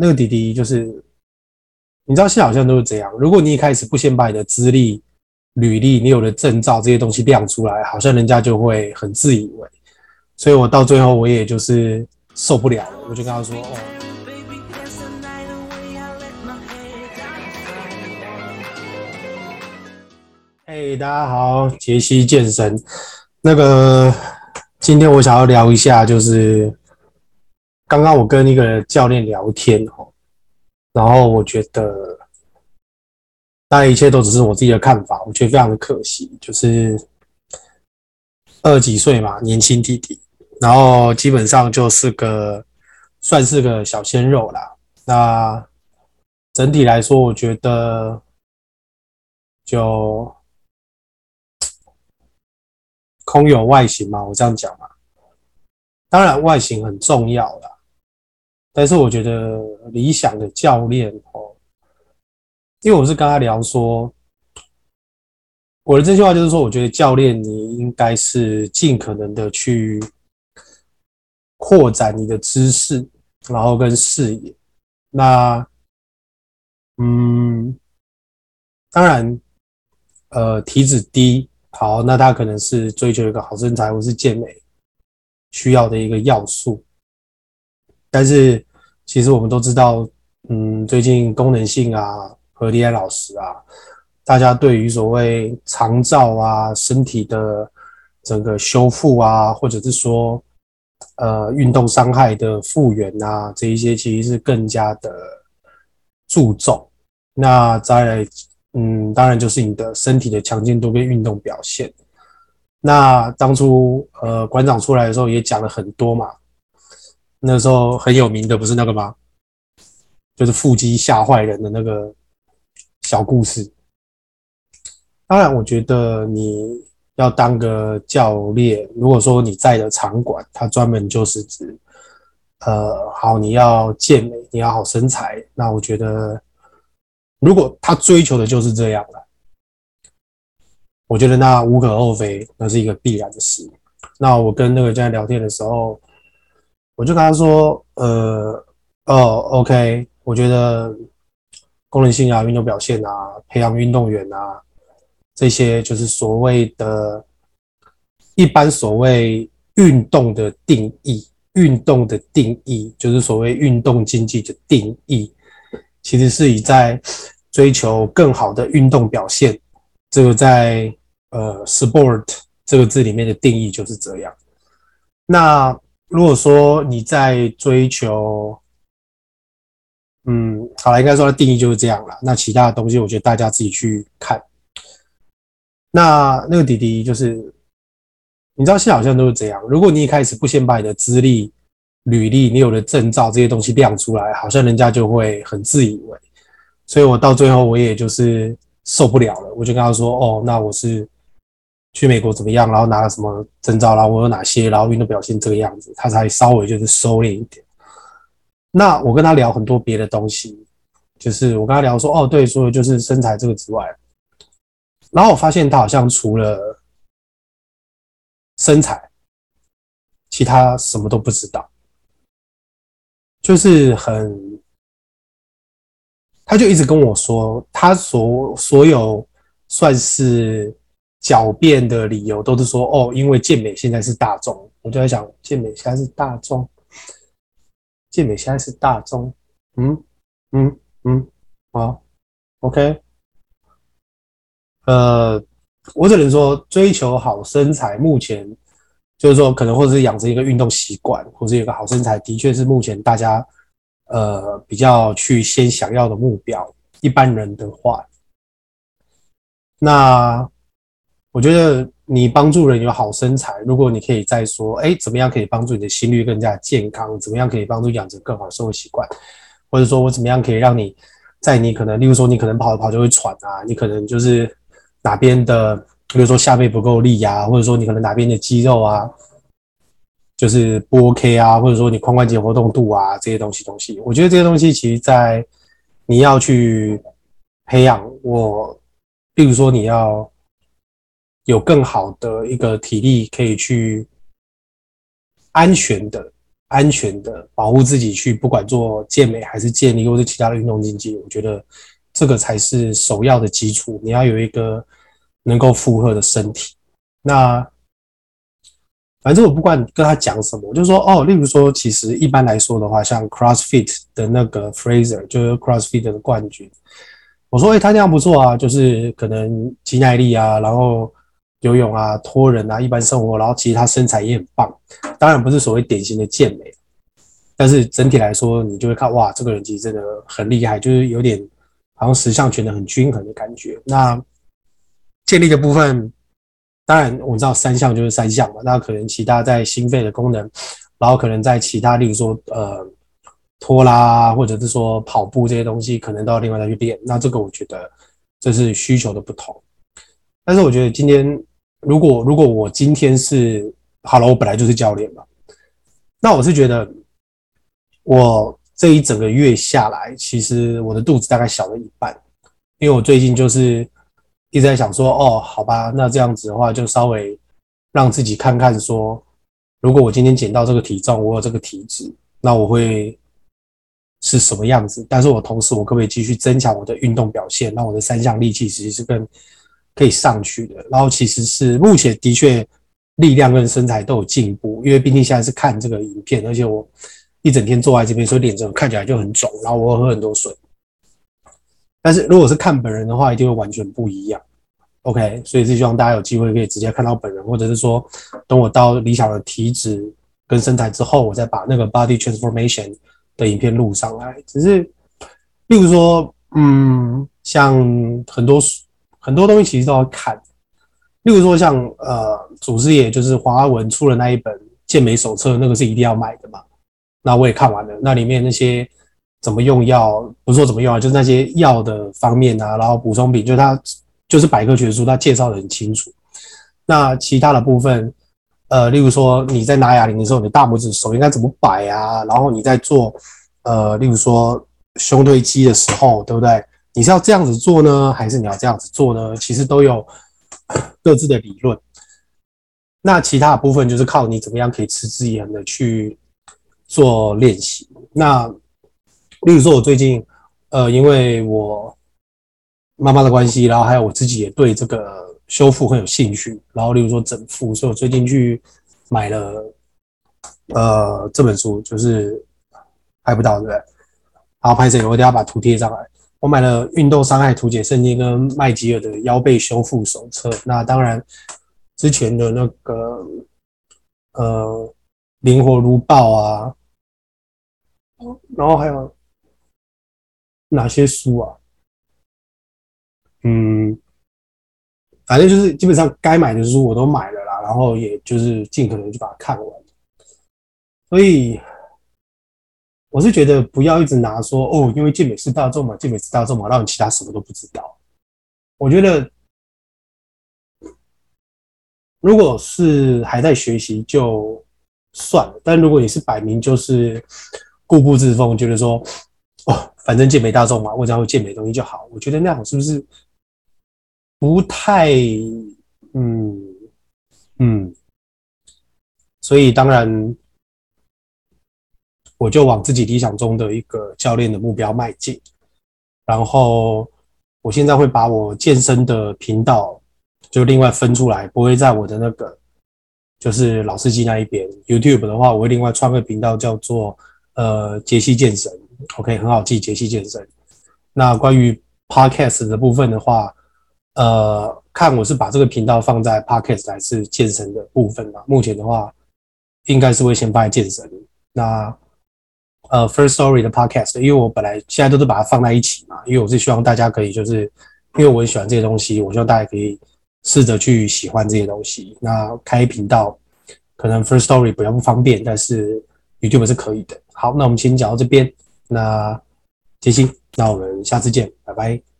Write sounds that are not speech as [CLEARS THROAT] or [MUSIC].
那个弟弟就是，你知道现在好像都是这样。如果你一开始不先把你的资历、履历、你有的证照这些东西亮出来，好像人家就会很自以为。所以我到最后我也就是受不了了，我就跟他说：“哦，嘿，大家好，杰西健身。那个今天我想要聊一下，就是。”刚刚我跟一个教练聊天哦，然后我觉得，当然一切都只是我自己的看法，我觉得非常的可惜，就是二几岁嘛，年轻弟弟，然后基本上就是个算是个小鲜肉啦。那整体来说，我觉得就空有外形嘛，我这样讲嘛，当然外形很重要啦。但是我觉得理想的教练哦，因为我是跟他聊说，我的这句话就是说，我觉得教练你应该是尽可能的去扩展你的知识，然后跟视野。那，嗯，当然，呃，体脂低，好，那他可能是追求一个好身材或是健美需要的一个要素。但是，其实我们都知道，嗯，最近功能性啊和李安老师啊，大家对于所谓长照啊、身体的整个修复啊，或者是说，呃，运动伤害的复原啊，这一些其实是更加的注重。那再来，嗯，当然就是你的身体的强健度跟运动表现。那当初呃馆长出来的时候也讲了很多嘛。那时候很有名的不是那个吗？就是腹肌吓坏人的那个小故事。当然，我觉得你要当个教练，如果说你在的场馆，它专门就是指，呃，好，你要健美，你要好身材，那我觉得，如果他追求的就是这样了，我觉得那无可厚非，那是一个必然的事。那我跟那个教练聊天的时候。我就跟他说，呃，哦，OK，我觉得功能性啊、运动表现啊、培养运动员啊，这些就是所谓的，一般所谓运动的定义，运动的定义就是所谓运动经济的定义，其实是以在追求更好的运动表现，这个在呃 sport 这个字里面的定义就是这样。那。如果说你在追求，嗯，好了，应该说的定义就是这样了。那其他的东西，我觉得大家自己去看。那那个弟弟就是，你知道现在好像都是这样。如果你一开始不先把你的资历、履历、你有的证照这些东西亮出来，好像人家就会很自以为。所以我到最后我也就是受不了了，我就跟他说：“哦，那我是。”去美国怎么样？然后拿了什么证照？然后我有哪些？然后运动表现这个样子，他才稍微就是收敛一点。那我跟他聊很多别的东西，就是我跟他聊说，哦，对，说的就是身材这个之外，然后我发现他好像除了身材，其他什么都不知道，就是很，他就一直跟我说，他所所有算是。狡辩的理由都是说哦，因为健美现在是大众，我就在想，健美现在是大众，健美现在是大众，嗯？嗯？嗯，好，OK，呃，我只能说追求好身材，目前就是说可能或者是养成一个运动习惯，或者有个好身材，的确是目前大家呃比较去先想要的目标。一般人的话，那。我觉得你帮助人有好身材，如果你可以再说，哎，怎么样可以帮助你的心率更加健康？怎么样可以帮助养成更好的生活习惯？或者说我怎么样可以让你在你可能，例如说你可能跑着跑就会喘啊，你可能就是哪边的，比如说下背不够力啊，或者说你可能哪边的肌肉啊，就是不 OK 啊，或者说你髋关节活动度啊这些东西东西，我觉得这些东西其实在你要去培养我，例如说你要。有更好的一个体力，可以去安全的、安全的保护自己去，不管做健美还是健力或是其他的运动竞技，我觉得这个才是首要的基础。你要有一个能够负荷的身体。那反正我不管跟他讲什么，我就说哦，例如说，其实一般来说的话，像 CrossFit 的那个 Fraser 就是 CrossFit 的冠军，我说诶、他这样不错啊，就是可能肌耐力啊，然后。游泳啊，托人啊，一般生活，然后其实他身材也很棒，当然不是所谓典型的健美，但是整体来说，你就会看哇，这个人其实真的很厉害，就是有点好像十项全能很均衡的感觉。那健力的部分，当然我知道三项就是三项嘛，那可能其他在心肺的功能，然后可能在其他，例如说呃拖拉或者是说跑步这些东西，可能都要另外再去练。那这个我觉得这是需求的不同，但是我觉得今天。如果如果我今天是好了，我本来就是教练嘛，那我是觉得我这一整个月下来，其实我的肚子大概小了一半，因为我最近就是一直在想说，哦，好吧，那这样子的话，就稍微让自己看看说，如果我今天减到这个体重，我有这个体质，那我会是什么样子？但是我同时，我可不可以继续增强我的运动表现，让我的三项力气其实是更。可以上去的，然后其实是目前的确力量跟身材都有进步，因为毕竟现在是看这个影片，而且我一整天坐在这边，所以脸整个看起来就很肿，然后我喝很多水。但是如果是看本人的话，一定会完全不一样。OK，所以是希望大家有机会可以直接看到本人，或者是说等我到理想的体脂跟身材之后，我再把那个 body transformation 的影片录上来。只是，例如说，嗯，像很多。很多东西其实都要看，例如说像呃，祖师爷就是黄阿文出了那一本健美手册，那个是一定要买的嘛。那我也看完了，那里面那些怎么用药，不是说怎么用啊，就是那些药的方面啊，然后补充品，就它就是百科全书，它介绍的很清楚。那其他的部分，呃，例如说你在拿哑铃的时候，你大拇指手应该怎么摆啊？然后你在做呃，例如说胸推肌的时候，对不对？你是要这样子做呢，还是你要这样子做呢？其实都有 [CLEARS THROAT] 各自的理论。那其他的部分就是靠你怎么样可以持之以恒的去做练习。那例如说，我最近呃，因为我妈妈的关系，然后还有我自己也对这个修复很有兴趣。然后例如说整复，所以我最近去买了呃这本书，就是拍不到，对不对？好，拍谁？我等下把图贴上来。我买了《运动伤害图解圣经》跟麦吉尔的腰背修复手册。那当然，之前的那个呃，灵活如豹啊，然后还有哪些书啊？嗯，反正就是基本上该买的书我都买了啦，然后也就是尽可能就把它看完。所以。我是觉得不要一直拿说哦，因为健美是大众嘛，健美是大众嘛，让你其他什么都不知道。我觉得，如果是还在学习就算了，但如果你是摆明就是固步自封，觉得说哦，反正健美大众嘛，我只要会健美东西就好。我觉得那样是不是不太嗯嗯？所以当然。我就往自己理想中的一个教练的目标迈进，然后我现在会把我健身的频道就另外分出来，不会在我的那个就是老司机那一边。YouTube 的话，我会另外创个频道叫做呃杰西健身，OK，很好记，杰西健身。那关于 Podcast 的部分的话，呃，看我是把这个频道放在 Podcast 还是健身的部分嘛？目前的话，应该是会先放在健身。那呃，First Story 的 Podcast，因为我本来现在都是把它放在一起嘛，因为我是希望大家可以就是，因为我很喜欢这些东西，我希望大家可以试着去喜欢这些东西。那开频道可能 First Story 比较不方便，但是 YouTube 是可以的。好，那我们先讲到这边。那杰西，那我们下次见，拜拜。